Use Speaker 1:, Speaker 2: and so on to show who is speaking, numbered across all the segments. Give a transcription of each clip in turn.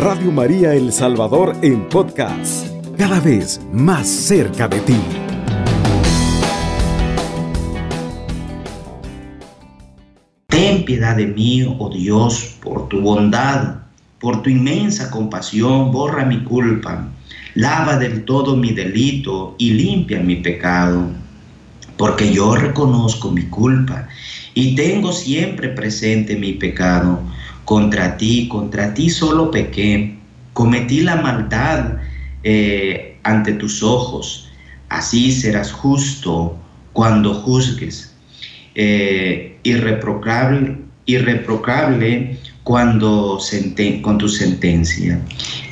Speaker 1: Radio María El Salvador en podcast, cada vez más cerca de ti.
Speaker 2: Ten piedad de mí, oh Dios, por tu bondad, por tu inmensa compasión, borra mi culpa, lava del todo mi delito y limpia mi pecado, porque yo reconozco mi culpa y tengo siempre presente mi pecado. Contra ti, contra ti solo pequé, cometí la maldad eh, ante tus ojos. Así serás justo cuando juzgues, eh, irreprocable, cuando con tu sentencia.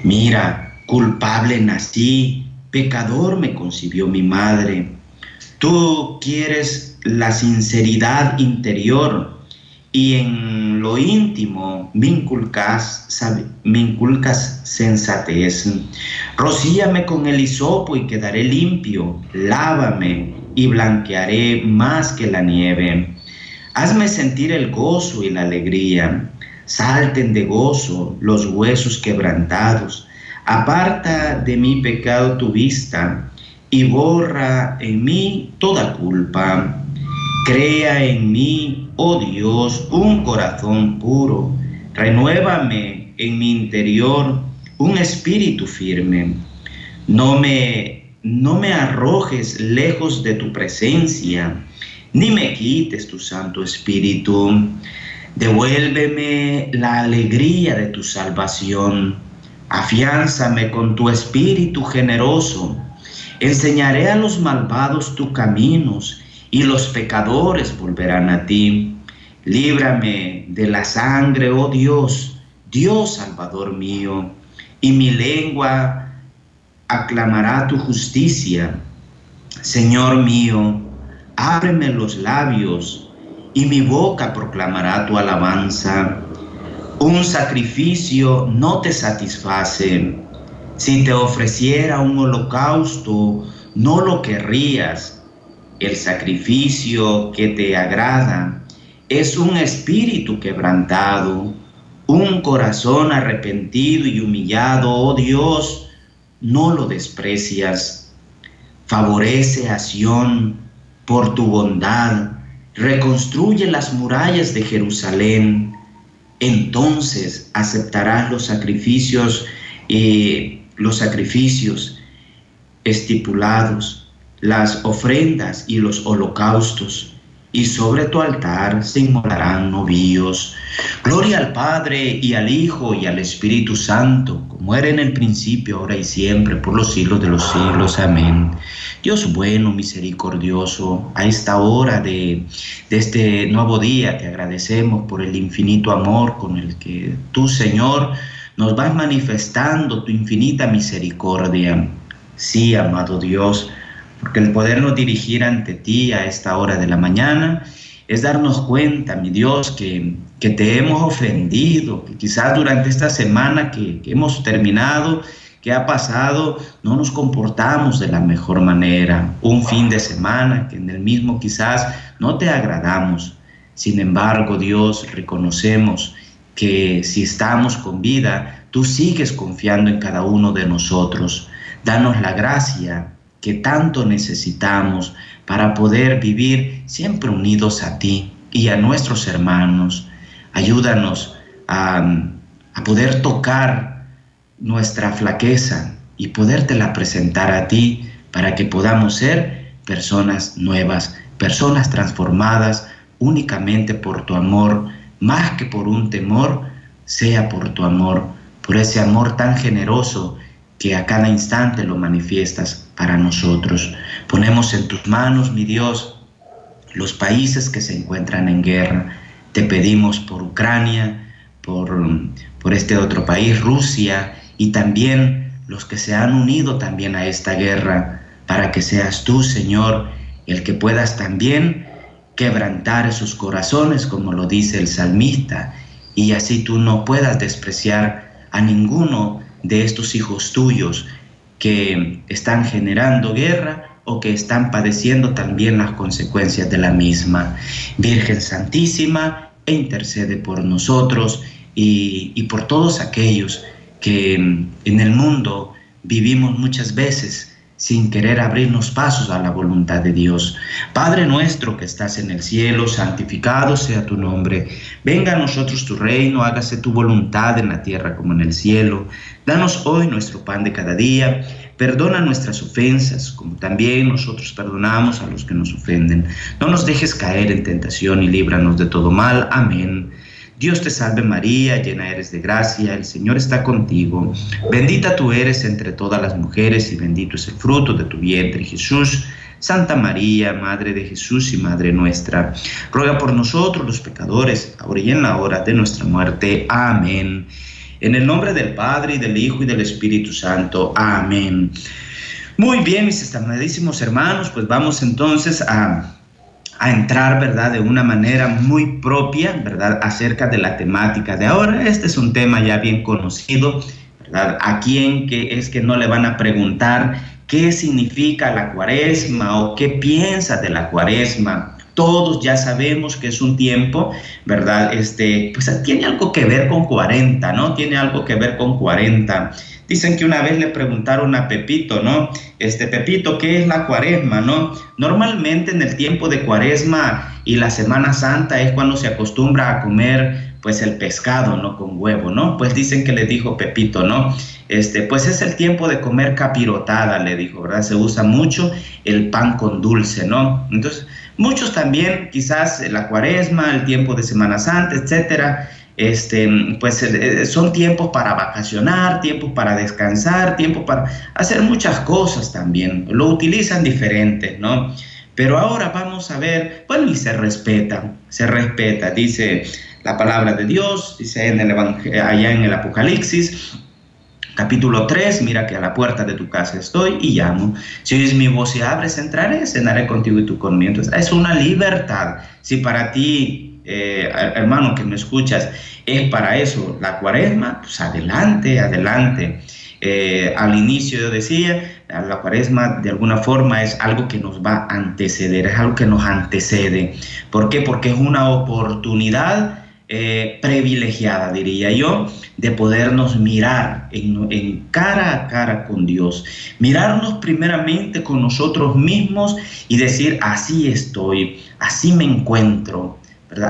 Speaker 2: Mira, culpable nací, pecador me concibió mi madre. Tú quieres la sinceridad interior y en lo íntimo me inculcas, me inculcas sensatez. Rocíame con el hisopo y quedaré limpio, lávame y blanquearé más que la nieve. Hazme sentir el gozo y la alegría. Salten de gozo los huesos quebrantados. Aparta de mi pecado tu vista y borra en mí toda culpa. Crea en mí, oh Dios, un corazón puro. Renuévame en mi interior un espíritu firme. No me, no me arrojes lejos de tu presencia, ni me quites tu Santo Espíritu. Devuélveme la alegría de tu salvación. Afiánzame con tu espíritu generoso. Enseñaré a los malvados tus caminos y los pecadores volverán a ti. Líbrame de la sangre, oh Dios, Dios Salvador mío, y mi lengua aclamará tu justicia. Señor mío, ábreme los labios, y mi boca proclamará tu alabanza. Un sacrificio no te satisface. Si te ofreciera un holocausto, no lo querrías el sacrificio que te agrada es un espíritu quebrantado, un corazón arrepentido y humillado, oh Dios, no lo desprecias. Favorece a Sión por tu bondad, reconstruye las murallas de Jerusalén. Entonces aceptarás los sacrificios eh, los sacrificios estipulados las ofrendas y los holocaustos, y sobre tu altar se inmolarán novíos. Gloria al Padre y al Hijo y al Espíritu Santo, como era en el principio, ahora y siempre, por los siglos de los siglos. Amén. Dios bueno, misericordioso, a esta hora de, de este nuevo día te agradecemos por el infinito amor con el que tú, Señor, nos vas manifestando tu infinita misericordia. Sí, amado Dios, porque el podernos dirigir ante ti a esta hora de la mañana es darnos cuenta, mi Dios, que, que te hemos ofendido, que quizás durante esta semana que, que hemos terminado, que ha pasado, no nos comportamos de la mejor manera. Un fin de semana que en el mismo quizás no te agradamos. Sin embargo, Dios, reconocemos que si estamos con vida, tú sigues confiando en cada uno de nosotros. Danos la gracia que tanto necesitamos para poder vivir siempre unidos a ti y a nuestros hermanos. Ayúdanos a, poder tocar nuestra flaqueza y podértela presentar a ti para que podamos ser personas nuevas, personas transformadas únicamente por tu amor, más que por un temor, sea por tu amor, por ese amor tan generoso que a cada instante lo manifiestas para nosotros. Ponemos en tus manos, mi Dios, los países que se encuentran en guerra. Te pedimos por Ucrania, por, por este otro país, Rusia, y también los que se han unido también a esta guerra, para que seas tú, Señor, el que puedas también quebrantar esos corazones, como lo dice el salmista, y así tú no puedas despreciar a ninguno de estos hijos tuyos que están generando guerra o que están padeciendo también las consecuencias de la misma. Virgen Santísima, e intercede por nosotros y, y por todos aquellos que en el mundo vivimos muchas veces sin querer abrirnos pasos a la voluntad de Dios. Padre nuestro que estás en el cielo, santificado sea tu nombre. Venga a nosotros tu reino, hágase tu voluntad en la tierra como en el cielo. Danos hoy nuestro pan de cada día. Perdona nuestras ofensas, como también nosotros perdonamos a los que nos ofenden. No nos dejes caer en tentación y líbranos de todo mal. Amén. Dios te salve María, llena eres de gracia, el Señor está contigo. Bendita tú eres entre todas las mujeres y bendito es el fruto de tu vientre, Jesús. Santa María, Madre de Jesús y Madre nuestra, ruega por nosotros los pecadores, ahora y en la hora de nuestra muerte. Amén. En el nombre del Padre y del Hijo y del Espíritu Santo. Amén. Muy bien, mis estimadísimos hermanos, pues vamos entonces a a entrar, ¿verdad?, de una manera muy propia, ¿verdad?, acerca de la temática de ahora. Este es un tema ya bien conocido, ¿verdad? ¿A quién que es que no le van a preguntar qué significa la cuaresma o qué piensa de la cuaresma? Todos ya sabemos que es un tiempo, ¿verdad? Este, pues tiene algo que ver con 40, ¿no? Tiene algo que ver con 40 Dicen que una vez le preguntaron a Pepito, ¿no? Este Pepito, ¿qué es la cuaresma, no? Normalmente en el tiempo de cuaresma y la Semana Santa es cuando se acostumbra a comer pues el pescado, ¿no? Con huevo, ¿no? Pues dicen que le dijo Pepito, ¿no? Este, pues es el tiempo de comer capirotada, le dijo, ¿verdad? Se usa mucho el pan con dulce, ¿no? Entonces, muchos también, quizás la cuaresma, el tiempo de Semana Santa, etcétera, este, pues eh, son tiempos para vacacionar, tiempos para descansar, tiempo para hacer muchas cosas también. Lo utilizan diferente, ¿no? Pero ahora vamos a ver, bueno, y se respeta, se respeta, dice la palabra de Dios, dice en el allá en el Apocalipsis, capítulo 3, mira que a la puerta de tu casa estoy y llamo. Si oyes mi voz y abres, entraré, cenaré contigo y tu conmigo. Entonces, es una libertad. Si para ti eh, hermano que me escuchas, es para eso la cuaresma, pues adelante, adelante. Eh, al inicio yo decía, la cuaresma de alguna forma es algo que nos va a anteceder, es algo que nos antecede. ¿Por qué? Porque es una oportunidad eh, privilegiada, diría yo, de podernos mirar en, en, cara a cara con Dios. Mirarnos primeramente con nosotros mismos y decir, así estoy, así me encuentro.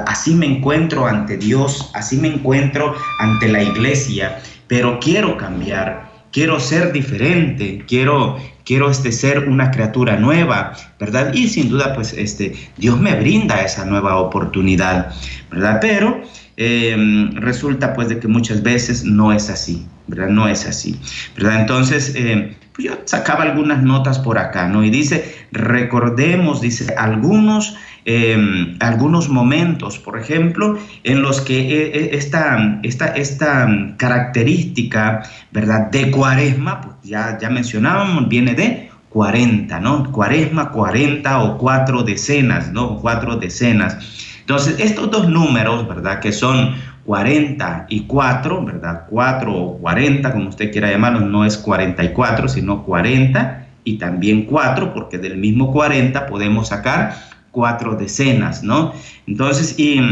Speaker 2: Así me encuentro ante Dios, así me encuentro ante la iglesia, pero quiero cambiar, quiero ser diferente, quiero, quiero este, ser una criatura nueva, ¿verdad? Y sin duda, pues este, Dios me brinda esa nueva oportunidad, ¿verdad? Pero em, resulta pues de que muchas veces no es así, No es así. Entonces, em, pues yo sacaba algunas notas por acá, ¿no? Y dice, recordemos, dice, algunos Em, algunos momentos, por ejemplo, en los que eh, eh, esta, esta, esta característica, ¿verdad?, de cuaresma, pues ya, ya mencionábamos, viene de 40, ¿no? Cuaresma, 40 o cuatro decenas, ¿no? Cuatro decenas. Entonces, estos dos números, ¿verdad?, que son 40 y 4, ¿verdad? 4 o 40, como usted quiera llamarlo, no es 44, sino 40 y también 4, porque del mismo 40 podemos sacar cuatro decenas, ¿no? Entonces, y,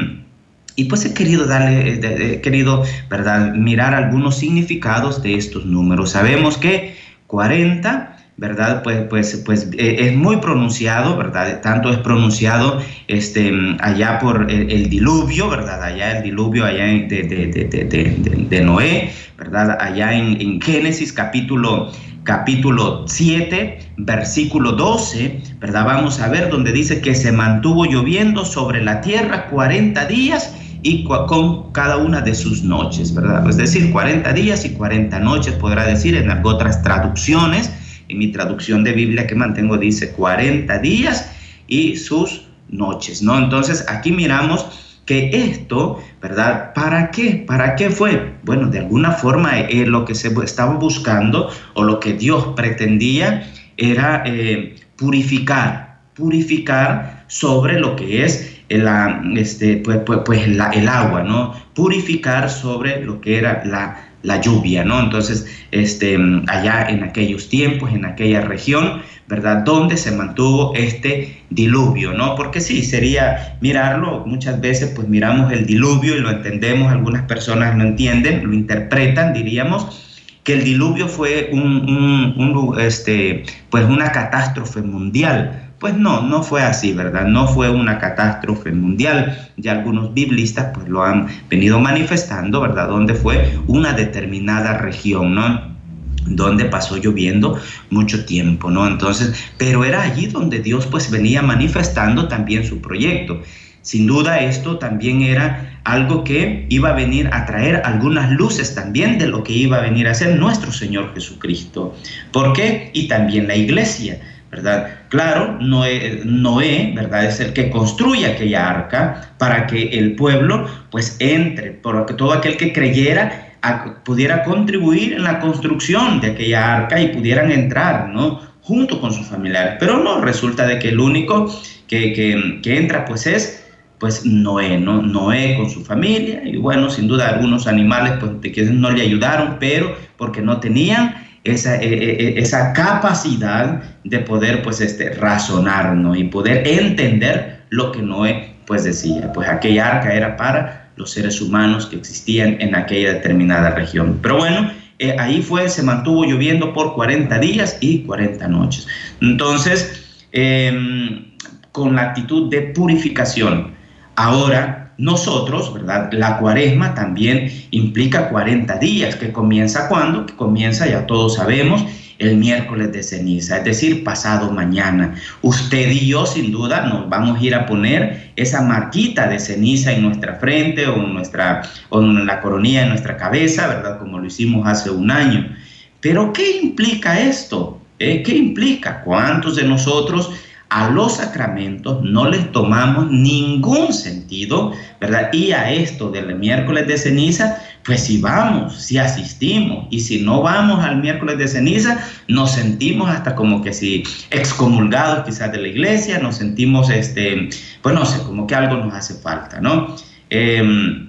Speaker 2: y pues he querido darle, he querido, ¿verdad?, mirar algunos significados de estos números. Sabemos que 40 ¿verdad? Pues, pues, pues eh, es muy pronunciado, ¿verdad? Tanto es pronunciado este, allá por el, diluvio, ¿verdad? Allá el diluvio, allá de, de, de, Noé, ¿verdad? Allá en, en Génesis capítulo capítulo 7, versículo 12, ¿verdad? Vamos a ver donde dice que se mantuvo lloviendo sobre la tierra 40 días y con cada una de sus noches, ¿verdad? Es decir, 40 días y 40 noches, podrá decir en otras traducciones. En mi traducción de Biblia que mantengo dice 40 días y sus noches, ¿no? Entonces aquí miramos que esto, ¿verdad? ¿Para qué? ¿Para qué fue? Bueno, de alguna forma eh, lo que se estaba buscando o lo que Dios pretendía era eh, purificar, purificar sobre lo que es este, pues, pues, pues el agua, ¿no? Purificar sobre lo que era la, la lluvia, ¿no? Entonces, este, allá en aquellos tiempos, en aquella región, ¿verdad? Donde se mantuvo este diluvio, ¿no? Porque sí, sería mirarlo, muchas veces pues miramos el diluvio y lo entendemos, algunas personas no entienden, lo interpretan, diríamos, que el diluvio fue un, este, pues una catástrofe mundial. Pues no, no fue así, ¿verdad? No fue una catástrofe mundial. Ya algunos biblistas pues lo han venido manifestando, ¿verdad? Donde fue una determinada región, ¿no? donde pasó lloviendo mucho tiempo, ¿no? Entonces, pero era allí donde Dios pues venía manifestando también su proyecto. Sin duda esto también era algo que iba a venir a traer algunas luces también de lo que iba a venir a ser nuestro Señor Jesucristo. ¿Por qué? Y también la iglesia, Claro, Noé, Noé, ¿verdad? Es el que construye aquella arca para que el pueblo pues entre, porque todo aquel que creyera pudiera contribuir en la construcción de aquella arca y pudieran entrar, ¿no? Junto con sus familiares. Pero no, resulta de que el único que, que, entra pues es pues Noé, ¿no? Noé con su familia y bueno, sin duda algunos animales pues que no le ayudaron, pero porque no tenían esa, e, e, e, esa capacidad de poder pues este, razonar, ¿no? Y poder entender lo que Noé pues decía. Pues aquella arca era para los seres humanos que existían en aquella determinada región. Pero bueno, eh, ahí fue, se mantuvo lloviendo por 40 días y 40 noches. Entonces, em, con la actitud de purificación. Ahora, nosotros, ¿verdad? La cuaresma también implica 40 días, que comienza cuando, que comienza, ya todos sabemos, el miércoles de ceniza, es decir, pasado mañana. Usted y yo sin duda nos vamos a ir a poner esa marquita de ceniza en nuestra frente o en, nuestra, o en la coronilla de nuestra cabeza, ¿verdad? Como lo hicimos hace un año. Pero ¿qué implica esto? ¿Eh? ¿Qué implica? ¿Cuántos de nosotros a los sacramentos no les tomamos ningún sentido, ¿verdad? Y a esto del miércoles de ceniza, pues si vamos, si asistimos, y si no vamos al miércoles de ceniza, nos sentimos hasta como que si excomulgados quizás de la iglesia, nos sentimos, este, pues no sé, como que algo nos hace falta, ¿no? Em,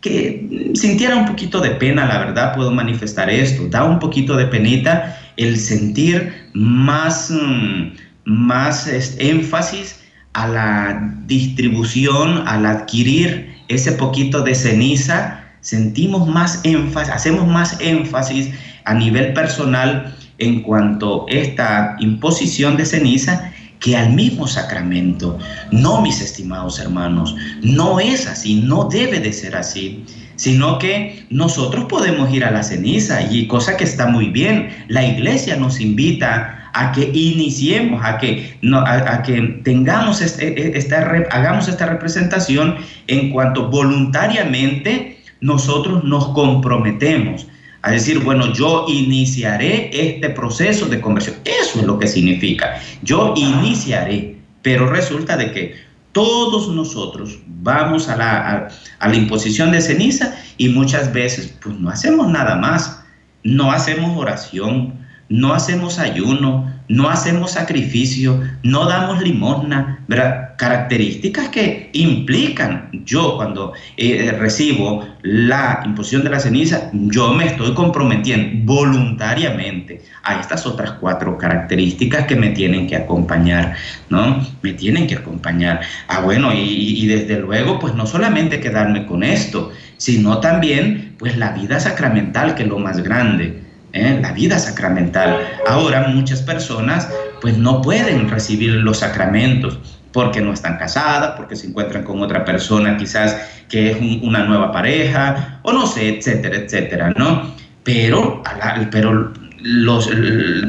Speaker 2: que sintiera un poquito de pena, la verdad, puedo manifestar esto, da un poquito de penita el sentir más... Mm, más énfasis a la distribución, al adquirir ese poquito de ceniza, sentimos más énfasis, hacemos más énfasis a nivel personal en cuanto a esta imposición de ceniza que al mismo sacramento. No, mis estimados hermanos, no es así, no debe de ser así, sino que nosotros podemos ir a la ceniza y cosa que está muy bien. La iglesia nos invita a que iniciemos, a que, no, a, que tengamos este, e, esta, hagamos esta representación en cuanto voluntariamente nosotros nos comprometemos a decir, bueno, yo iniciaré este proceso de conversión. Eso es lo que significa. Yo iniciaré, pero resulta de que todos nosotros vamos a la, a la imposición de ceniza y muchas veces pues no hacemos nada más, no hacemos oración, no hacemos ayuno, no hacemos sacrificio, no damos limosna, ¿verdad? Características que implican, yo cuando eh, recibo la imposición de la ceniza, yo me estoy comprometiendo voluntariamente a estas otras cuatro características que me tienen que acompañar, ¿no? Me tienen que acompañar. Ah, bueno, y, y desde luego, pues no solamente quedarme con esto, sino también, pues la vida sacramental, que es lo más grande. ¿Eh? la vida sacramental. Ahora muchas personas pues no pueden recibir los sacramentos porque no están casadas, porque se encuentran con otra persona quizás que es una nueva pareja, o no sé, etcétera, etcétera, ¿no? Pero, pero los,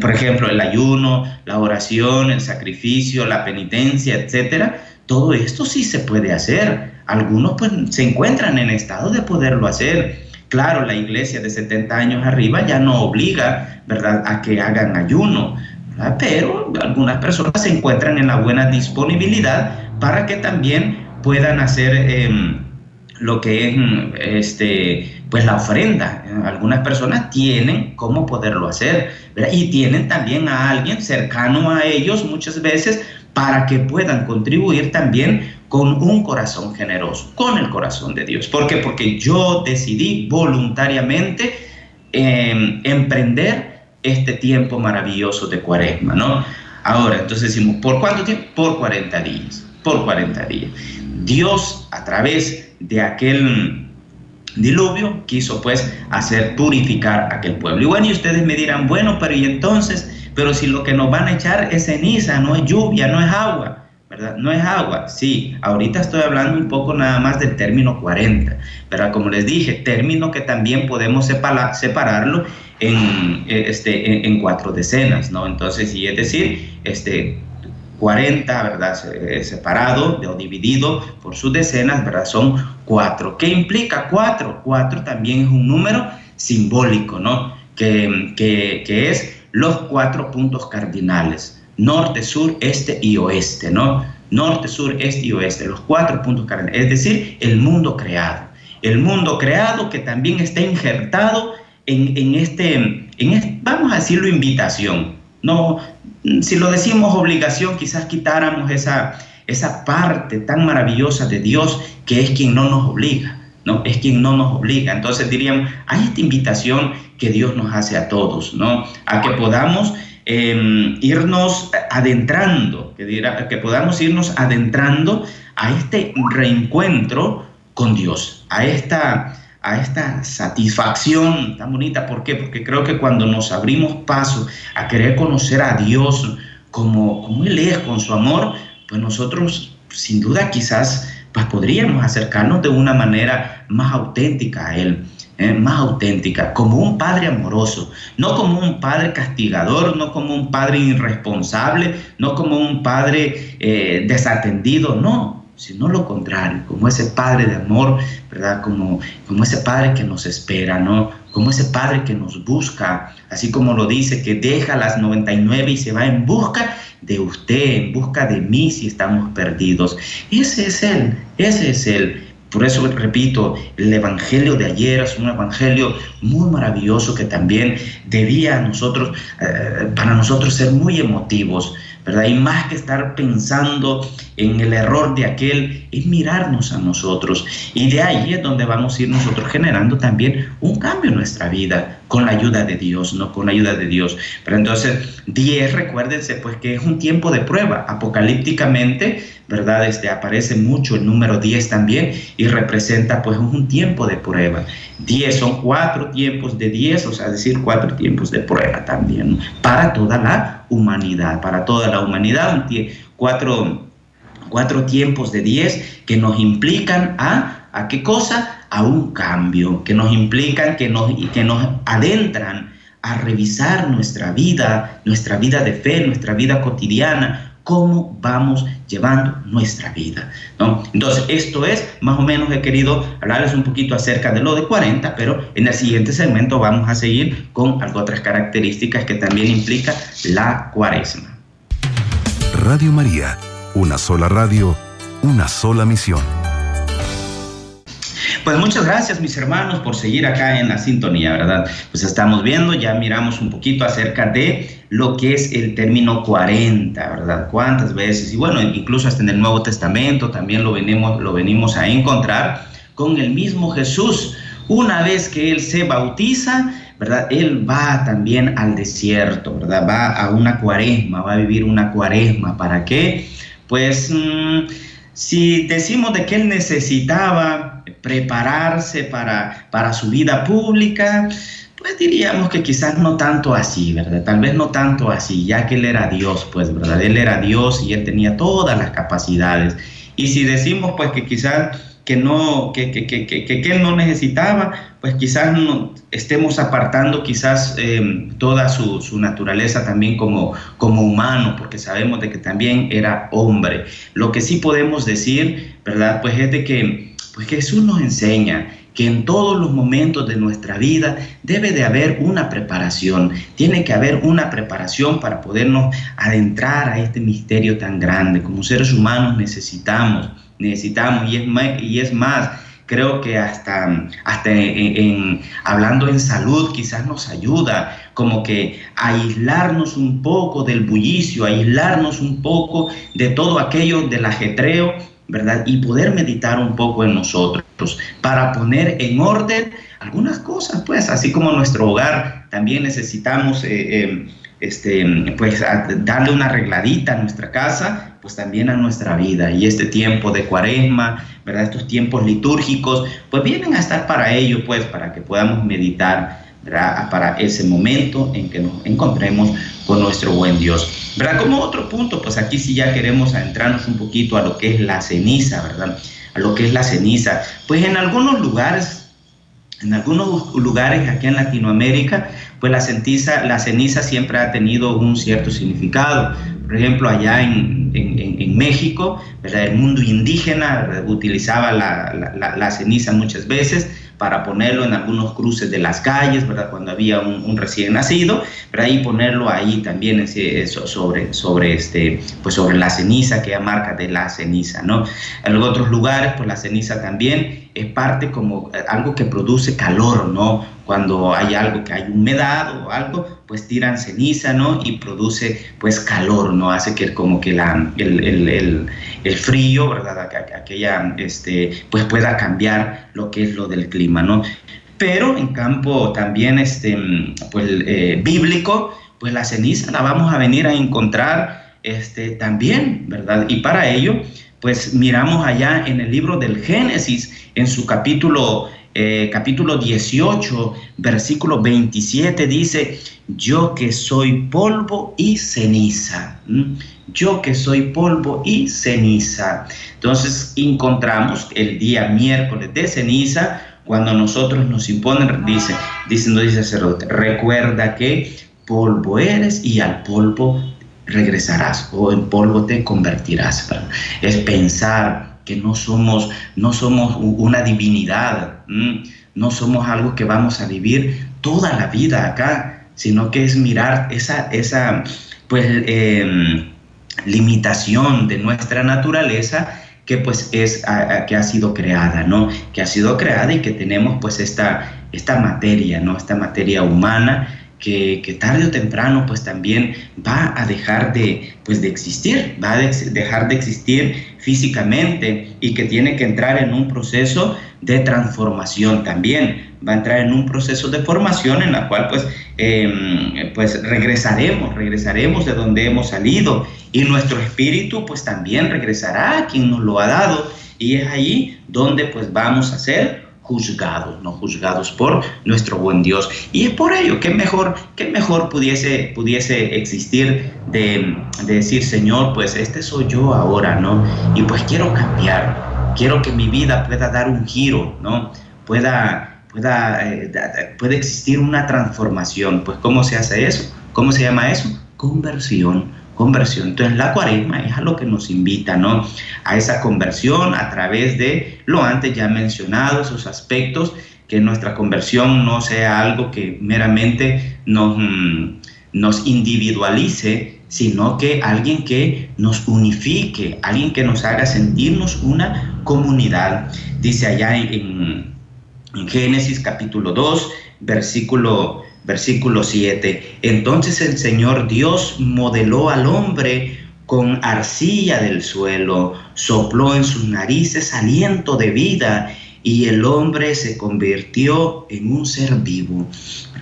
Speaker 2: por ejemplo, el ayuno, la oración, el sacrificio, la penitencia, etcétera, todo esto sí se puede hacer. Algunos pues se encuentran en estado de poderlo hacer Claro, la iglesia de 70 años arriba ya no obliga, ¿verdad?, a que hagan ayuno, pero algunas personas se encuentran en la buena disponibilidad para que también puedan hacer em, lo que es este, pues la ofrenda. Algunas personas tienen cómo poderlo hacer y tienen también a alguien cercano a ellos muchas veces para que puedan contribuir también con un corazón generoso, con el corazón de Dios. ¿Por qué? Porque yo decidí voluntariamente em, emprender este tiempo maravilloso de cuaresma, ¿no? Ahora, entonces decimos, ¿por cuánto tiempo? Por 40 días, por 40 días. Dios, a través de aquel diluvio, quiso pues hacer purificar aquel pueblo. Y bueno, y ustedes me dirán, bueno, pero y entonces, pero si lo que nos van a echar es ceniza, no es lluvia, no es agua. No es agua, sí, ahorita estoy hablando un poco nada más del término 40, pero como les dije, término que también podemos separarlo en, eh, este, en, cuatro decenas, ¿no? Entonces, y es decir, este, 40, ¿verdad? Eh, separado o dividido por sus decenas, ¿verdad? Son cuatro. ¿Qué implica cuatro? Cuatro también es un número simbólico, ¿no? Que, que, que es los cuatro puntos cardinales, norte, sur, este y oeste, ¿no? Norte, sur, este y oeste, los cuatro puntos cardinales, es decir, el mundo creado. El mundo creado que también está injertado en, en este, en vamos a decirlo, invitación. No, si lo decimos obligación, quizás quitáramos esa, esa parte tan maravillosa de Dios que es quien no nos obliga. ¿no? Es quien no nos obliga. Entonces diríamos, hay esta invitación que Dios nos hace a todos, ¿no? A que podamos em, irnos adentrando, que, dirá, que podamos irnos adentrando a este reencuentro con Dios, a esta, a esta satisfacción tan bonita. ¿Por qué? Porque creo que cuando nos abrimos paso a querer conocer a Dios como, como Él es, con su amor, pues nosotros sin duda quizás pues podríamos acercarnos de una manera más auténtica a Él. ¿Eh? más auténtica, como un padre amoroso, no como un padre castigador, no como un padre irresponsable, no como un padre eh, desatendido, no, sino lo contrario, como ese Padre de amor, ¿verdad? Como, como ese Padre que nos espera, ¿no? Como ese Padre que nos busca, así como lo dice, que deja las 99 y se va en busca de usted, en busca de mí si estamos perdidos. Ese es Él, ese es Él. Por eso repito, el Evangelio de ayer es un Evangelio muy maravilloso que también debía nosotros, eh, para nosotros ser muy emotivos, ¿verdad? Y más que estar pensando en el error de aquel, es mirarnos a nosotros. Y de ahí es donde vamos a ir nosotros generando también un cambio en nuestra vida con la ayuda de Dios, ¿no? Con la ayuda de Dios. Pero entonces, 10, recuérdense, pues que es un tiempo de prueba. Apocalípticamente, ¿verdad? Este, aparece mucho el número 10 también y representa pues un tiempo de prueba. 10 son cuatro tiempos de 10, o sea, decir cuatro tiempos de prueba también, para toda la humanidad, para toda la humanidad, cuatro, cuatro tiempos de 10 que nos implican a, ¿a qué cosa? A un cambio, que nos implican, que nos, que nos adentran a revisar nuestra vida, nuestra vida de fe, nuestra vida cotidiana, cómo vamos llevando nuestra vida. ¿no? Entonces, esto es, más o menos he querido hablarles un poquito acerca de lo de 40, pero en el siguiente segmento vamos a seguir con otras características que también implica la cuaresma.
Speaker 1: Radio María, una sola radio, una sola misión.
Speaker 2: Pues muchas gracias mis hermanos por seguir acá en la sintonía, ¿verdad? Pues estamos viendo, ya miramos un poquito acerca de lo que es el término 40, ¿verdad? ¿Cuántas veces? Y bueno, incluso hasta en el Nuevo Testamento también lo venimos, lo venimos a encontrar con el mismo Jesús. Una vez que Él se bautiza, ¿verdad? Él va también al desierto, ¿verdad? Va a una cuaresma, va a vivir una cuaresma. ¿Para qué? Pues mm, si decimos de que Él necesitaba prepararse para, para su vida pública, pues diríamos que quizás no tanto así, ¿verdad? Tal vez no tanto así, ya que él era Dios, pues, ¿verdad? Él era Dios y él tenía todas las capacidades. Y si decimos, pues, que quizás que no, que, que, que, que, él no necesitaba, pues quizás no, estemos apartando quizás em, toda su, su, naturaleza también como, como humano, porque sabemos de que también era hombre. Lo que sí podemos decir, ¿verdad? Pues es de que pues Jesús nos enseña que en todos los momentos de nuestra vida debe de haber una preparación, tiene que haber una preparación para podernos adentrar a este misterio tan grande. Como seres humanos necesitamos, necesitamos, y es más, creo que hasta, hasta en, hablando en salud quizás nos ayuda como que aislarnos un poco del bullicio, aislarnos un poco de todo aquello del ajetreo ¿verdad? Y poder meditar un poco en nosotros para poner en orden algunas cosas, pues, así como nuestro hogar, también necesitamos... Eh, eh, este, pues darle una arregladita a nuestra casa, pues también a nuestra vida. Y este tiempo de cuaresma, ¿verdad? Estos tiempos litúrgicos, pues vienen a estar para ello, pues, para que podamos meditar, ¿verdad? Para ese momento en que nos encontremos con nuestro buen Dios. ¿Verdad? Como otro punto, pues aquí sí ya queremos adentrarnos un poquito a lo que es la ceniza, ¿verdad? A lo que es la ceniza. Pues en algunos lugares en algunos lugares aquí en Latinoamérica, pues la ceniza, la ceniza siempre ha tenido un cierto significado. Por ejemplo, allá en, México, el mundo indígena utilizaba la, ceniza muchas veces para ponerlo en algunos cruces de las calles, ¿verdad? Cuando había un, recién nacido, ¿verdad? Y ponerlo ahí también sobre, sobre, este, pues sobre la ceniza, que es marca de la ceniza, ¿no? En otros lugares, pues la ceniza también parte como eh, algo que produce calor, ¿no? Cuando hay algo que hay humedad o algo, pues tiran ceniza, ¿no? Y produce pues calor, ¿no? Hace que como que la, el, el, el, frío, ¿verdad? Aquella, este, pues pueda cambiar lo que es lo del clima, ¿no? Pero en campo también, este, pues eh, bíblico, pues la ceniza la vamos a venir a encontrar este, también, ¿verdad? Y para ello, pues miramos allá en el libro del Génesis, en su capítulo eh, capítulo 18, versículo 27 dice, yo que soy polvo y ceniza. Yo que soy polvo y ceniza. Entonces encontramos el día miércoles de ceniza, cuando nosotros nos imponen, dice, no dice sacerdote, recuerda que polvo eres y al polvo regresarás o en polvo te convertirás. Es pensar que no somos, no somos una divinidad, no somos algo que vamos a vivir toda la vida acá, sino que es mirar esa, esa pues, em, limitación de nuestra naturaleza que pues es que ha sido creada, ¿no? Que ha sido creada y que tenemos pues esta, esta materia, ¿no? Esta materia humana que, tarde o temprano pues también va a dejar de, pues, de existir, va a dejar de existir físicamente y que tiene que entrar en un proceso de transformación también, va a entrar en un proceso de formación en la cual pues, em, pues regresaremos, regresaremos de donde hemos salido y nuestro espíritu pues también regresará a quien nos lo ha dado y es ahí donde pues vamos a ser juzgados, no juzgados por nuestro buen Dios. Y es por ello que mejor, que mejor pudiese, pudiese existir de, decir, Señor, pues este soy yo ahora, ¿no? Y pues quiero cambiar, quiero que mi vida pueda dar un giro, ¿no? Pueda, pueda, eh, puede existir una transformación. Pues ¿cómo se hace eso? ¿Cómo se llama eso? Conversión conversión. Entonces la cuaresma es a lo que nos invita, ¿no? A esa conversión a través de lo antes ya mencionado, esos aspectos, que nuestra conversión no sea algo que meramente nos, mm, nos individualice, sino que alguien que nos unifique, alguien que nos haga sentirnos una comunidad. Dice allá en, en Génesis capítulo 2, versículo Versículo 7. Entonces el Señor Dios modeló al hombre con arcilla del suelo, sopló en sus narices aliento de vida y el hombre se convirtió en un ser vivo.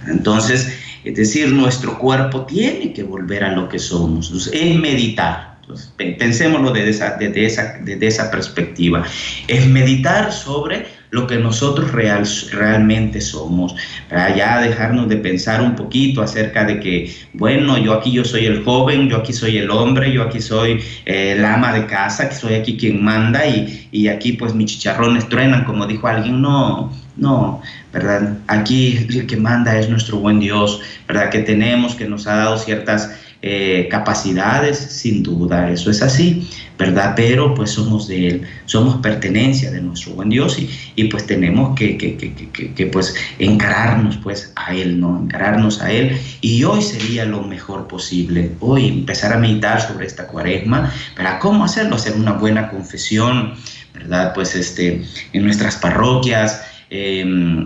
Speaker 2: Entonces, es decir, nuestro cuerpo tiene que volver a lo que somos, es meditar. pensémoslo desde, esa, desde esa perspectiva. Es meditar sobre lo que nosotros real, realmente somos, para ya dejarnos de pensar un poquito acerca de que, bueno, yo aquí yo soy el joven, yo aquí soy el hombre, yo aquí soy eh, el ama de casa, que soy aquí quien manda y, y aquí pues mis chicharrones truenan, como dijo alguien, no, no, ¿verdad? Aquí el que manda es nuestro buen Dios, ¿verdad? Que tenemos, que nos ha dado ciertas eh, capacidades, sin duda, eso es así, ¿verdad? Pero pues somos de Él, somos pertenencia de nuestro buen Dios y, y pues tenemos que, que, que, que, pues encararnos pues a Él, ¿no? Encararnos a Él y hoy sería lo mejor posible, hoy empezar a meditar sobre esta cuaresma, ¿para cómo hacerlo? Hacer una buena confesión, ¿verdad? Pues este, en nuestras parroquias, Em,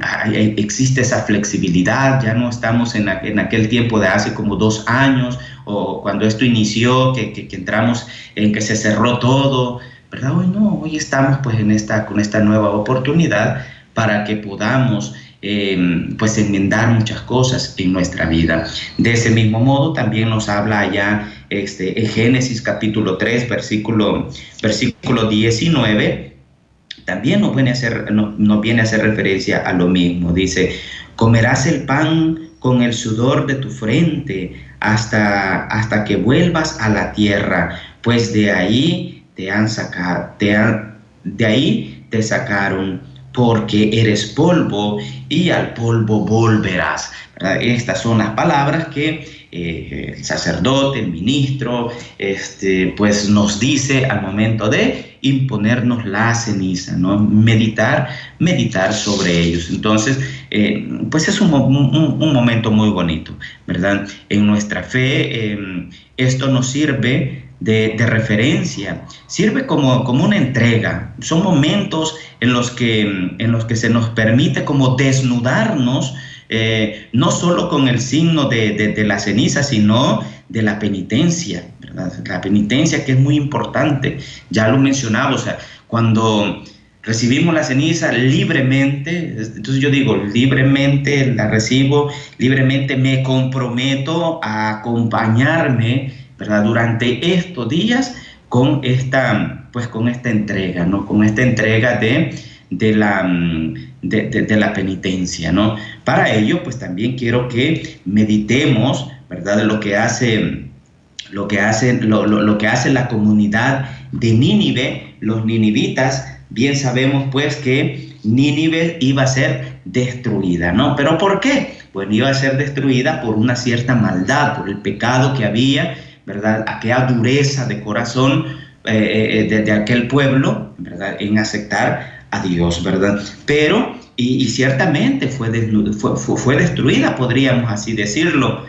Speaker 2: existe esa flexibilidad, ya no estamos en, aquel tiempo de hace como dos años o cuando esto inició, que, entramos en que se cerró todo, ¿verdad? Hoy no, hoy estamos pues en esta, con esta nueva oportunidad para que podamos em, pues enmendar muchas cosas en nuestra vida. De ese mismo modo también nos habla allá este, en Génesis capítulo 3, versículo, versículo 19, también nos viene, a hacer, nos viene a hacer referencia a lo mismo. Dice, comerás el pan con el sudor de tu frente hasta, hasta que vuelvas a la tierra, pues de ahí te han sacado, te de ahí te sacaron porque eres polvo y al polvo volverás. Estas son las palabras que eh, el sacerdote, el ministro, este, pues nos dice al momento de imponernos la ceniza, ¿no? Meditar, meditar sobre ellos. Entonces, eh, pues es un, momento muy bonito, ¿verdad? En nuestra fe, em, esto nos sirve de, referencia, sirve como, como una entrega. Son momentos en los, que, en los que se nos permite como desnudarnos, eh, no solo con el signo de, la ceniza, sino de la penitencia, La penitencia que es muy importante, ya lo mencionaba, o sea, cuando recibimos la ceniza libremente, entonces yo digo, libremente la recibo, libremente me comprometo a acompañarme ¿verdad? Durante estos días con esta, pues con esta entrega, ¿no? Con esta entrega de, de la, de, la penitencia, ¿no? Para ello, pues también quiero que meditemos, ¿verdad? De lo que hace, lo que hace, lo, lo que hace la comunidad de Nínive, los ninivitas, bien sabemos pues que Nínive iba a ser destruida, ¿no? ¿Pero por qué? Pues iba a ser destruida por una cierta maldad, por el pecado que había ¿verdad? Aquella dureza de corazón eh, eh, eh, de, aquel pueblo, ¿verdad? En aceptar a Dios, ¿verdad? Pero, y, ciertamente fue, fue, fue, destruida, podríamos así decirlo.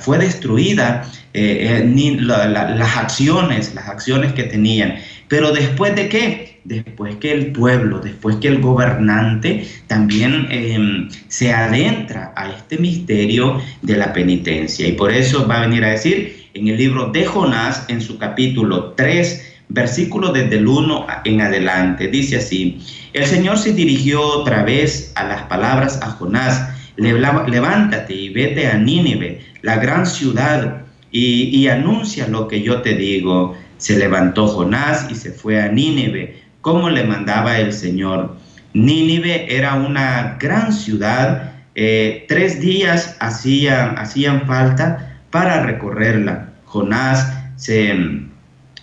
Speaker 2: Fue destruida las acciones, las acciones que tenían. Pero después de qué? Después que el pueblo, después que el gobernante también em, se adentra a este misterio de la penitencia. Y por eso va a venir a decir, en el libro de Jonás, en su capítulo 3, versículo desde el 1 en adelante. Dice así, el Señor se dirigió otra vez a las palabras a Jonás, levántate y vete a Nínive, la gran ciudad, y, y anuncia lo que yo te digo. Se levantó Jonás y se fue a Nínive, como le mandaba el Señor. Nínive era una gran ciudad, eh, tres días hacían, hacían falta para recorrerla. Jonás se,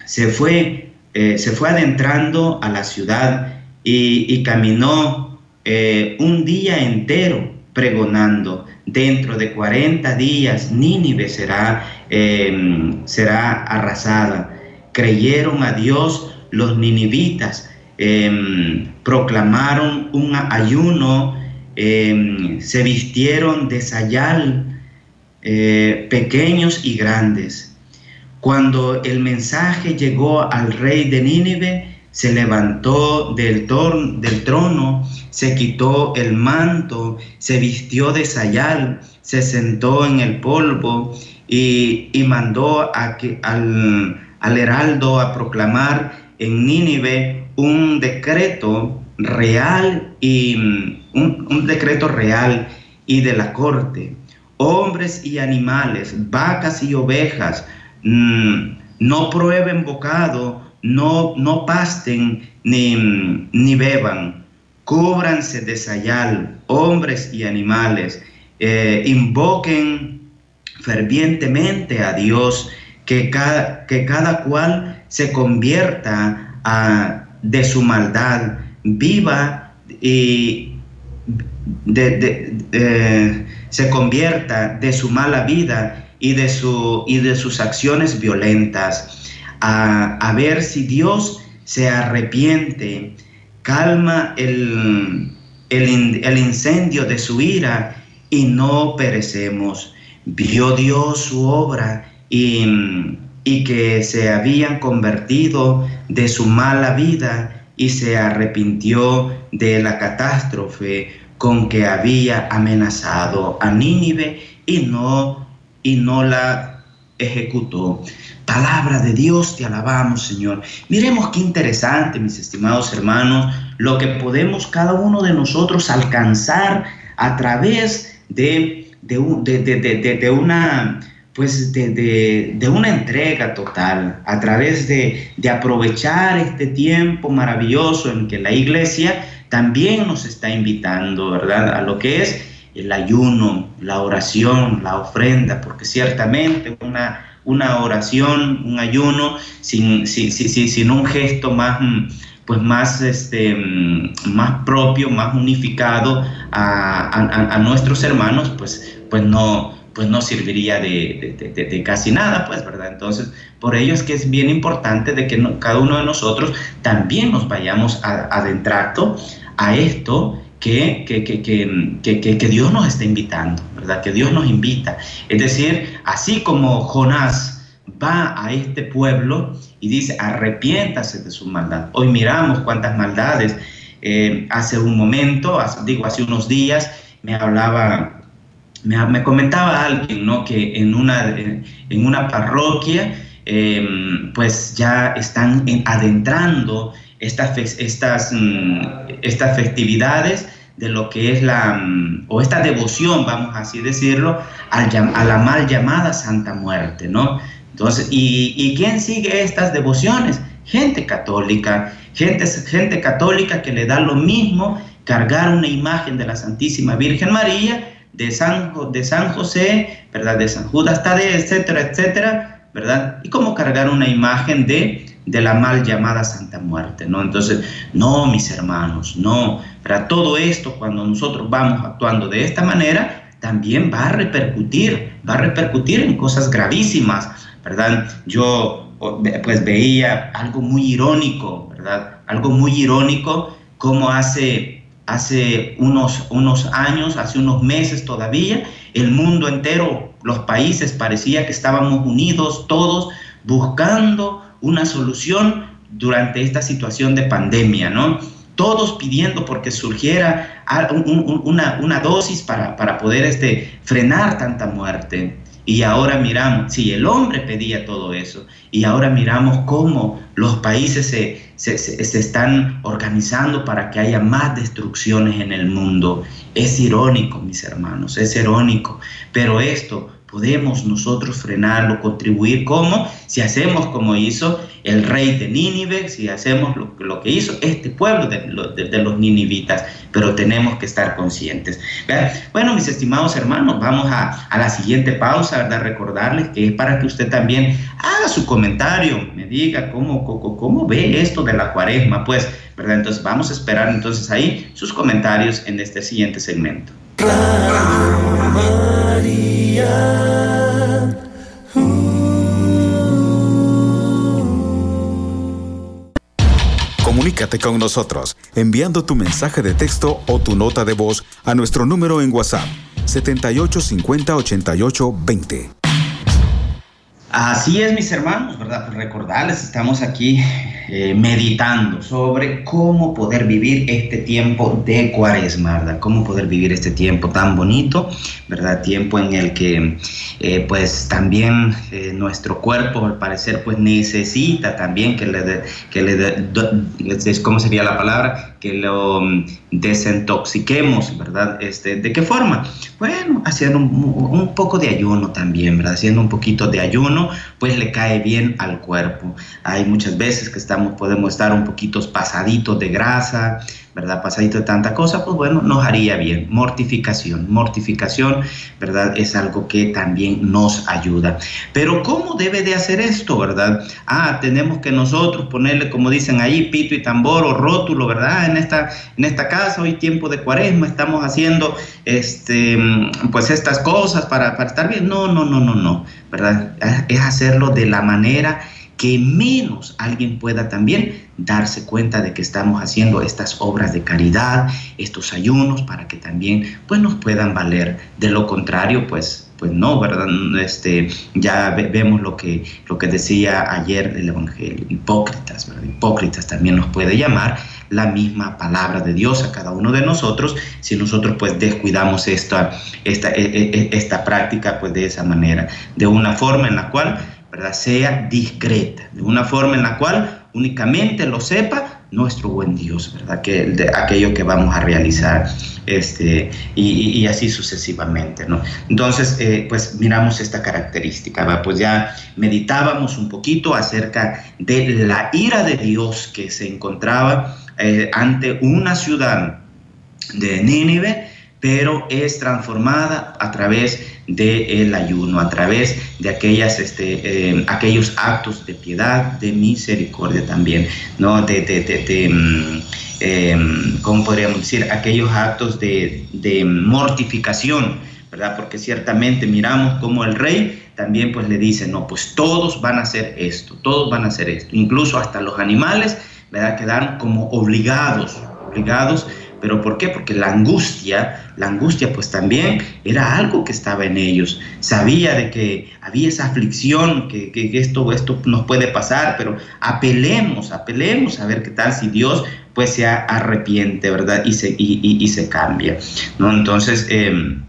Speaker 2: se, fue, eh, se fue adentrando a la ciudad y, caminó eh, un día entero pregonando. Dentro de 40 días Nínive será, em, será arrasada. Creyeron a Dios los ninivitas, em, proclamaron un ayuno, em, se vistieron de sayal, eh, pequeños y grandes. Cuando el mensaje llegó al rey de Nínive, se levantó del, trono, se quitó el manto, se vistió de sayal, se sentó en el polvo y, mandó a que, al, heraldo a proclamar en Nínive un decreto real y un decreto real y de la corte. Hombres y animales, vacas y ovejas, mm, no prueben bocado, no, no pasten ni, ni beban, cúbranse de sayal, hombres y animales, eh, invoquen fervientemente a Dios, que cada, que cada cual se convierta a, de su maldad, viva y de, eh, se convierta de su mala vida y de, su, y de sus acciones violentas, a, ver si Dios se arrepiente, calma el, el, incendio de su ira y no perecemos. Vio Dios su obra y, y que se habían convertido de su mala vida y se arrepintió de la catástrofe con que había amenazado a Nínive y no, y no la ejecutó. Palabra de Dios, te alabamos, Señor. Miremos qué interesante, mis estimados hermanos, lo que podemos cada uno de nosotros alcanzar a través de, de, de una pues de, una entrega total, a través de, aprovechar este tiempo maravilloso en que la iglesia también nos está invitando, ¿verdad? A lo que es el ayuno, la oración, la ofrenda, porque ciertamente una, una oración, un ayuno, sin, sin, un gesto más, pues más, este, más propio, más unificado a, a nuestros hermanos, pues, pues no, pues no serviría de, casi nada, pues, ¿verdad? Entonces, por ello es que es bien importante de que cada uno de nosotros también nos vayamos adentrando a esto que, que, que, Dios nos está invitando, ¿verdad? Que Dios nos invita. Es decir, así como Jonás va a este pueblo y dice, arrepiéntase de su maldad. Hoy miramos cuántas maldades. Eh, hace un momento, digo, hace unos días, me hablaba me, comentaba alguien, ¿no? Que en una, en una parroquia, em, pues ya están adentrando estas, estas, mm, estas festividades de lo que es la, mm, o esta devoción, vamos así decirlo, a, la mal llamada Santa Muerte, ¿no? Entonces, ¿y, ¿y, quién sigue estas devociones? Gente católica, gente, gente católica que le da lo mismo cargar una imagen de la Santísima Virgen María de San, de San José, ¿verdad? De San Judas Tadeo, etcétera, etcétera, ¿verdad? Y cómo cargar una imagen de, de la mal llamada Santa Muerte, ¿no? Entonces, no, mis hermanos, no. Para todo esto, cuando nosotros vamos actuando de esta manera, también va a repercutir, va a repercutir en cosas gravísimas, ¿verdad? Yo pues veía algo muy irónico, ¿verdad? Algo muy irónico, como hace hace unos, unos años, hace unos meses todavía, el mundo entero, los países, parecía que estábamos unidos todos buscando una solución durante esta situación de pandemia, ¿no? Todos pidiendo porque surgiera una, una dosis para, para poder este, frenar tanta muerte. Y ahora miramos, sí, el hombre pedía todo eso, y ahora miramos cómo los países se, se, están organizando para que haya más destrucciones en el mundo. Es irónico, mis hermanos, es irónico, pero esto podemos nosotros frenarlo, contribuir como si hacemos como hizo el rey de Nínive, si hacemos lo, que hizo este pueblo de, los ninivitas, pero tenemos que estar conscientes. Bueno, mis estimados hermanos, vamos a, la siguiente pausa, ¿verdad? Recordarles que es para que usted también haga su comentario, me diga cómo, cómo, cómo ve esto de la cuaresma, pues, ¿verdad? Entonces vamos a esperar entonces ahí sus comentarios en este siguiente segmento.
Speaker 1: Comunícate con nosotros enviando tu mensaje de texto o tu nota de voz a nuestro número en WhatsApp 7850 88 20.
Speaker 2: Así es, mis hermanos, ¿verdad? Pues recordarles, estamos aquí eh, meditando sobre cómo poder vivir este tiempo de cuaresma, ¿verdad? Cómo poder vivir este tiempo tan bonito, ¿verdad? Tiempo en el que, eh, pues, también eh, nuestro cuerpo, al parecer, pues, necesita también que le, que le, ¿cómo sería la palabra? Que lo mm, desintoxiquemos, ¿verdad? Este, ¿De qué forma? Bueno, haciendo un, poco de ayuno también, ¿verdad? Haciendo un poquito de ayuno pues le cae bien al cuerpo. Hay muchas veces que estamos, podemos estar un poquito pasaditos de grasa, ¿verdad? Pasadito de tanta cosa, pues bueno, nos haría bien. Mortificación, mortificación, ¿verdad? Es algo que también nos ayuda. Pero ¿cómo debe de hacer esto, verdad? Ah, tenemos que nosotros ponerle, como dicen ahí, pito y tambor o rótulo, ¿verdad? En esta, en esta casa, hoy tiempo de cuaresma, estamos haciendo, este, pues estas cosas para, para estar bien. No, no, no, no, no, ¿verdad? Es hacerlo de la manera que menos alguien pueda también darse cuenta de que estamos haciendo estas obras de caridad, estos ayunos, para que también pues, nos puedan valer. De lo contrario, pues pues no, ¿verdad? Este, ya vemos lo que, lo que decía ayer el Evangelio, hipócritas, ¿verdad? Hipócritas también nos puede llamar la misma palabra de Dios a cada uno de nosotros si nosotros pues descuidamos esta, esta, e, e, e, esta práctica pues de esa manera, de una forma en la cual ¿verdad? sea discreta, de una forma en la cual únicamente lo sepa nuestro buen Dios, ¿verdad? Que, de aquello que vamos a realizar, este, y, así sucesivamente, ¿no? Entonces, eh, pues miramos esta característica, ¿va? Pues ya meditábamos un poquito acerca de la ira de Dios que se encontraba eh, ante una ciudad de Nínive, pero es transformada a través del ayuno, a través de aquellas, este, eh, aquellos actos de piedad, de misericordia también, ¿no? De, de, mm, em, ¿cómo podríamos decir? Aquellos actos de, de mortificación, ¿verdad? Porque ciertamente miramos como el rey también pues le dice, no, pues todos van a hacer esto, todos van a hacer esto, incluso hasta los animales, ¿verdad? Quedan como obligados, obligados ¿Pero por qué? Porque la angustia, la angustia pues también era algo que estaba en ellos. Sabía de que había esa aflicción, que, esto, esto nos puede pasar, pero apelemos, apelemos a ver qué tal si Dios pues se arrepiente, ¿verdad? Y se, y, se cambia, ¿no? Entonces, em,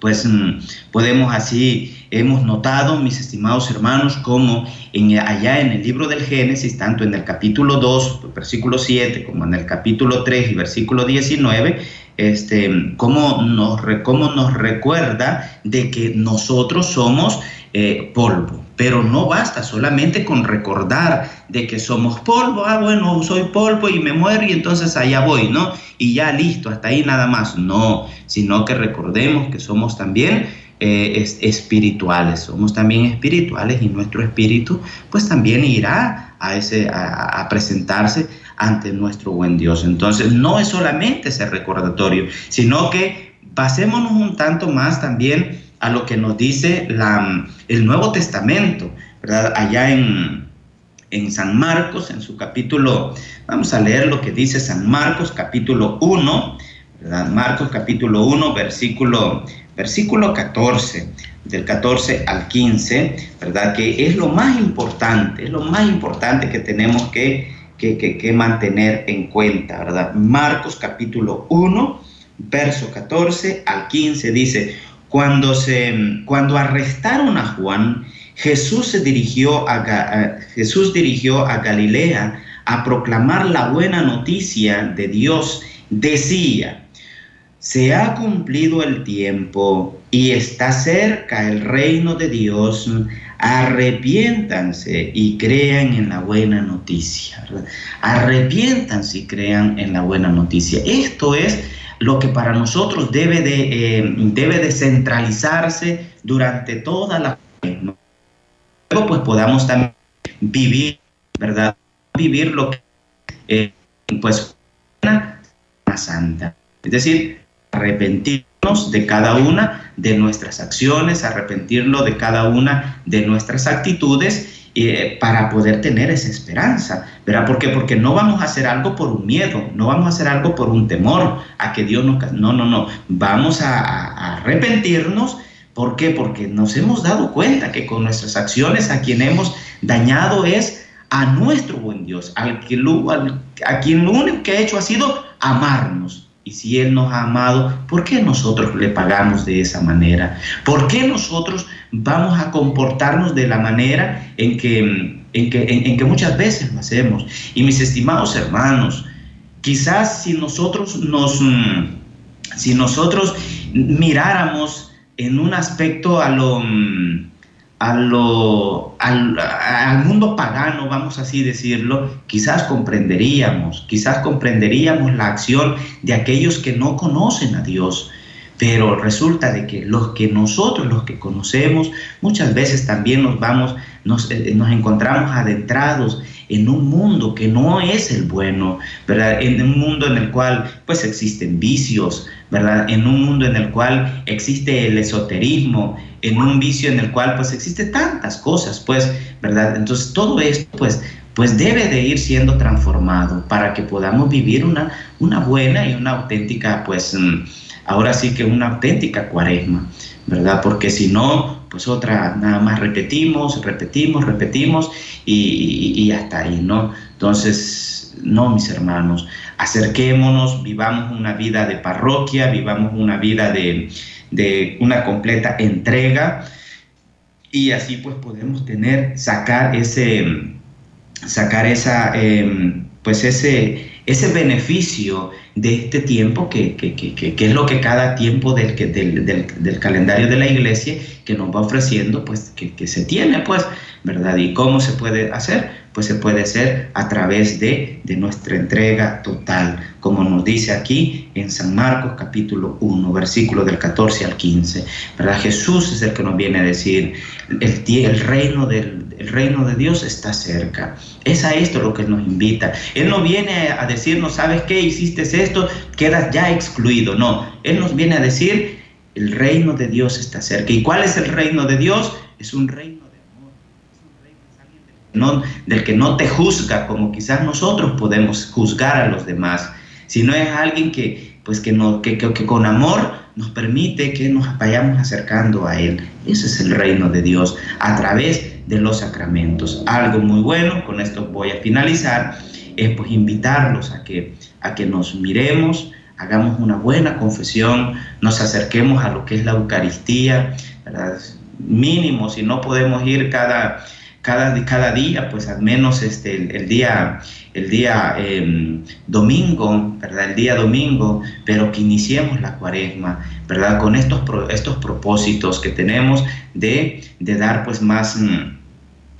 Speaker 2: pues mm, podemos así hemos notado, mis estimados hermanos, como en, allá en el libro del Génesis, tanto en el capítulo 2, versículo 7, como en el capítulo 3 y versículo 19, este, cómo, nos, cómo nos recuerda de que nosotros somos eh, polvo. Pero no basta solamente con recordar de que somos polvo, ah, bueno, soy polvo y me muero y entonces allá voy, ¿no? Y ya listo, hasta ahí nada más. No, sino que recordemos que somos también eh, espirituales, somos también espirituales y nuestro espíritu pues también irá a, ese, a, presentarse ante nuestro buen Dios. Entonces no es solamente ese recordatorio, sino que pasémonos un tanto más también a lo que nos dice la, el Nuevo Testamento, ¿verdad? Allá en, en San Marcos, en su capítulo, vamos a leer lo que dice San Marcos, capítulo 1, ¿verdad? Marcos capítulo 1, versículo versículo 14, del 14 al 15, ¿verdad? Que es lo más importante, es lo más importante que tenemos que, que, mantener en cuenta, ¿verdad? Marcos capítulo 1, verso 14 al 15 dice, cuando, se, cuando arrestaron a Juan, Jesús se dirigió a, Jesús dirigió a Galilea a proclamar la buena noticia de Dios. Decía, se ha cumplido el tiempo y está cerca el reino de Dios. Arrepiéntanse y crean en la buena noticia. Arrepiéntanse y crean en la buena noticia. Esto es lo que para nosotros debe de, eh, debe de centralizarse durante toda la Luego pues podamos también vivir, ¿verdad? Vivir lo que eh, pues una santa. Es decir, arrepentirnos de cada una de nuestras acciones, arrepentirlo de cada una de nuestras actitudes eh, para poder tener esa esperanza. ¿Verdad? ¿Por qué? Porque no vamos a hacer algo por un miedo, no vamos a hacer algo por un temor a que Dios nos... No, no, no. Vamos a, arrepentirnos. ¿Por qué? Porque nos hemos dado cuenta que con nuestras acciones a quien hemos dañado es a nuestro buen Dios, al que, a quien lo único que ha hecho ha sido amarnos y si Él nos ha amado, ¿por qué nosotros le pagamos de esa manera? ¿Por qué nosotros vamos a comportarnos de la manera en que, en que, en, que muchas veces lo hacemos? Y mis estimados hermanos, quizás si nosotros nos, si nosotros miráramos en un aspecto a lo a lo, al, al, mundo pagano, vamos así decirlo, quizás comprenderíamos, quizás comprenderíamos la acción de aquellos que no conocen a Dios. Pero resulta de que los que nosotros, los que conocemos, muchas veces también nos vamos, nos, eh, nos encontramos adentrados en un mundo que no es el bueno, ¿verdad? En un mundo en el cual pues existen vicios, ¿verdad? En un mundo en el cual existe el esoterismo, en un vicio en el cual pues existe tantas cosas, pues, ¿verdad? Entonces todo esto pues pues debe de ir siendo transformado para que podamos vivir una, una buena y una auténtica, pues mm, ahora sí que una auténtica cuaresma, ¿verdad? Porque si no, pues otra, nada más repetimos, repetimos, repetimos y, y hasta ahí, ¿no? Entonces, no, mis hermanos, acerquémonos, vivamos una vida de parroquia, vivamos una vida de, de una completa entrega y así pues podemos tener, sacar ese sacar esa, em, pues ese, ese beneficio de este tiempo, que, es lo que cada tiempo del, del, del, calendario de la iglesia que nos va ofreciendo, pues que, se tiene, pues, ¿verdad? ¿Y cómo se puede hacer? Pues se puede hacer a través de, de nuestra entrega total, como nos dice aquí en San Marcos capítulo 1, versículo del 14 al 15, ¿verdad? Jesús es el que nos viene a decir, el, el reino del el reino de Dios está cerca. Es a esto lo que nos invita. Él no viene a decirnos, ¿sabes qué? Hiciste esto, quedas ya excluido. No, Él nos viene a decir, el reino de Dios está cerca. ¿Y cuál es el reino de Dios? Es un reino de amor. Es un reino del que no te juzga como quizás nosotros podemos juzgar a los demás, sino es alguien que, pues que, no, que, que con amor nos permite que nos vayamos acercando a Él. Ese es el reino de Dios a través de los sacramentos. Algo muy bueno, con esto voy a finalizar, es pues invitarlos a que, a que nos miremos, hagamos una buena confesión, nos acerquemos a lo que es la Eucaristía, mínimo, si no podemos ir cada, cada, cada día, pues al menos este, el, día, el día em, domingo, ¿verdad? El día domingo, pero que iniciemos la cuaresma, ¿verdad? Con estos, estos propósitos que tenemos de, de dar pues más... Mm,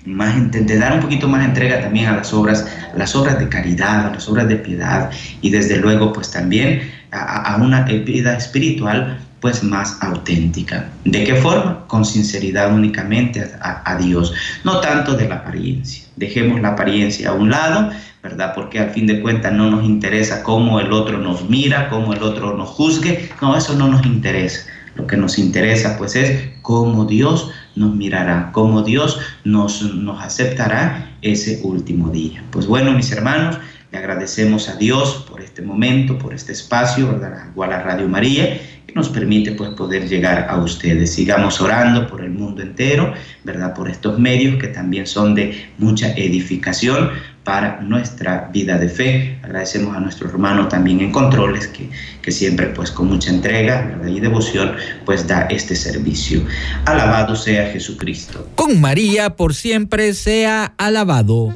Speaker 2: más, de dar un poquito más entrega también a las obras, a las obras de caridad, a las obras de piedad y desde luego pues también a, una vida espiritual pues más auténtica. ¿De qué forma? Con sinceridad únicamente a, Dios, no tanto de la apariencia. Dejemos la apariencia a un lado, ¿verdad? Porque al fin de cuentas no nos interesa cómo el otro nos mira, cómo el otro nos juzgue, no, eso no nos interesa. Lo que nos interesa pues es cómo Dios nos mirará, cómo Dios nos, nos aceptará ese último día. Pues bueno, mis hermanos, le agradecemos a Dios por este momento, por este espacio, ¿verdad? igual a Radio María, que nos permite pues poder llegar a ustedes. Sigamos orando por el mundo entero, ¿verdad? Por estos medios que también son de mucha edificación para nuestra vida de fe. Agradecemos a nuestro hermano también en controles que, que siempre pues con mucha entrega y devoción pues da este servicio. Alabado sea Jesucristo.
Speaker 3: Con María por siempre sea alabado.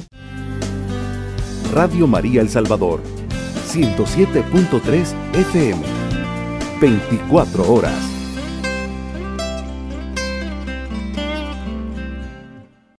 Speaker 4: Radio María El Salvador, 107.3 FM, 24 horas.